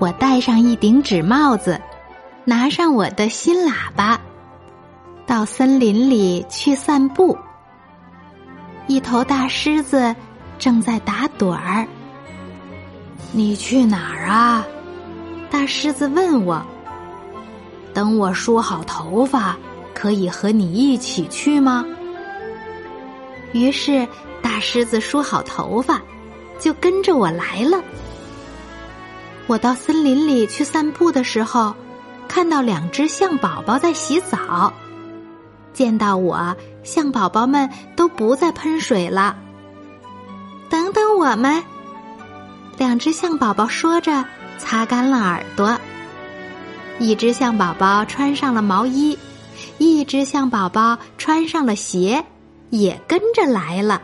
我戴上一顶纸帽子，拿上我的新喇叭，到森林里去散步。一头大狮子正在打盹儿。你去哪儿啊？大狮子问我。等我梳好头发，可以和你一起去吗？于是。大狮子梳好头发，就跟着我来了。我到森林里去散步的时候，看到两只象宝宝在洗澡。见到我，象宝宝们都不再喷水了。等等我们，两只象宝宝说着，擦干了耳朵。一只象宝宝穿上了毛衣，一只象宝宝穿上了鞋，也跟着来了。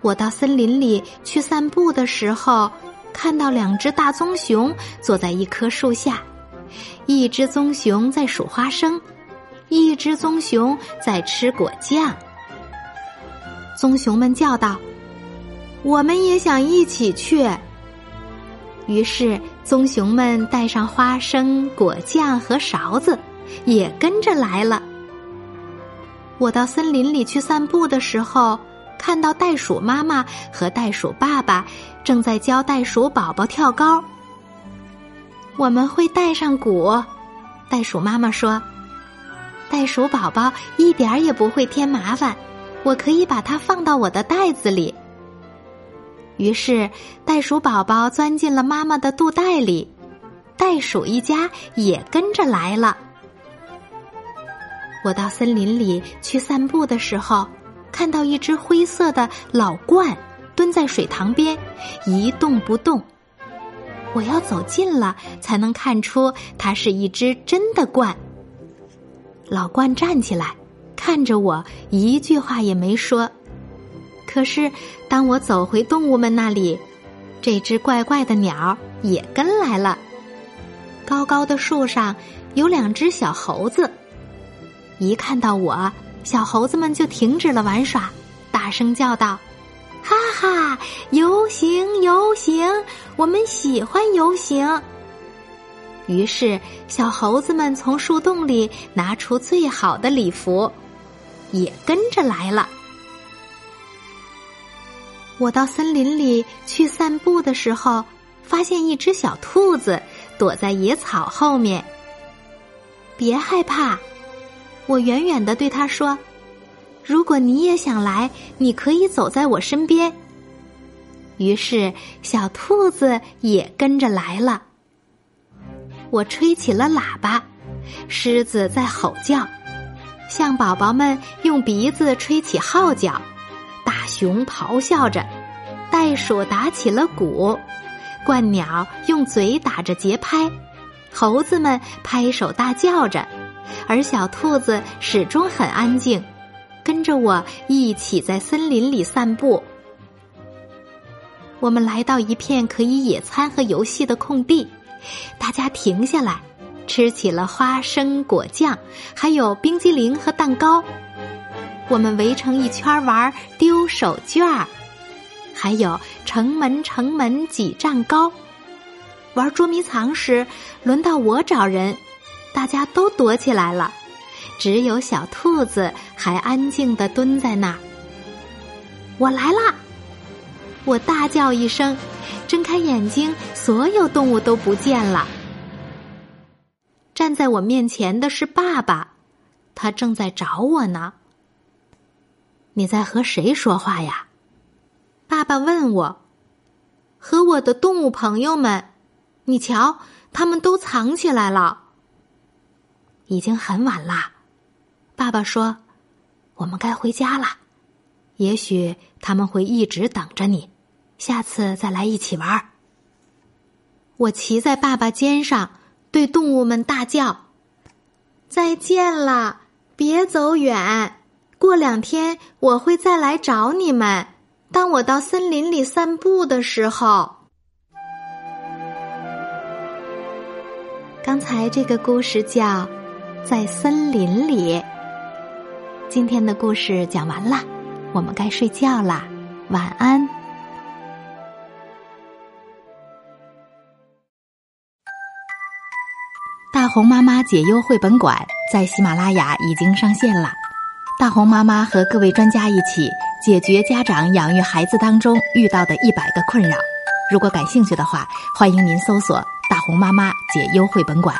我到森林里去散步的时候，看到两只大棕熊坐在一棵树下，一只棕熊在数花生，一只棕熊在吃果酱。棕熊们叫道：“我们也想一起去。”于是棕熊们带上花生、果酱和勺子，也跟着来了。我到森林里去散步的时候。看到袋鼠妈妈和袋鼠爸爸正在教袋鼠宝宝跳高。我们会带上鼓，袋鼠妈妈说：“袋鼠宝宝一点儿也不会添麻烦，我可以把它放到我的袋子里。”于是，袋鼠宝宝钻进了妈妈的肚袋里，袋鼠一家也跟着来了。我到森林里去散步的时候。看到一只灰色的老鹳蹲在水塘边，一动不动。我要走近了，才能看出它是一只真的鹳。老鹳站起来，看着我，一句话也没说。可是，当我走回动物们那里，这只怪怪的鸟也跟来了。高高的树上有两只小猴子，一看到我。小猴子们就停止了玩耍，大声叫道：“哈哈，游行游行，我们喜欢游行。”于是，小猴子们从树洞里拿出最好的礼服，也跟着来了。我到森林里去散步的时候，发现一只小兔子躲在野草后面。别害怕。我远远的对他说：“如果你也想来，你可以走在我身边。”于是，小兔子也跟着来了。我吹起了喇叭，狮子在吼叫，象宝宝们用鼻子吹起号角，大熊咆哮着，袋鼠打起了鼓，鹳鸟用嘴打着节拍，猴子们拍手大叫着。而小兔子始终很安静，跟着我一起在森林里散步。我们来到一片可以野餐和游戏的空地，大家停下来，吃起了花生果酱，还有冰激凌和蛋糕。我们围成一圈玩丢手绢，还有城门城门几丈高。玩捉迷藏时，轮到我找人。大家都躲起来了，只有小兔子还安静的蹲在那儿。我来啦！我大叫一声，睁开眼睛，所有动物都不见了。站在我面前的是爸爸，他正在找我呢。你在和谁说话呀？爸爸问我。和我的动物朋友们，你瞧，他们都藏起来了。已经很晚啦，爸爸说：“我们该回家了。也许他们会一直等着你。下次再来一起玩。”我骑在爸爸肩上，对动物们大叫：“再见了，别走远！过两天我会再来找你们。当我到森林里散步的时候。”刚才这个故事叫《在森林里》。今天的故事讲完了，我们该睡觉啦，晚安。大红妈妈解忧绘本馆在喜马拉雅已经上线了。大红妈妈和各位专家一起解决家长养育孩子当中遇到的一百个困扰。如果感兴趣的话，欢迎您搜索“大红妈妈解忧绘本馆”。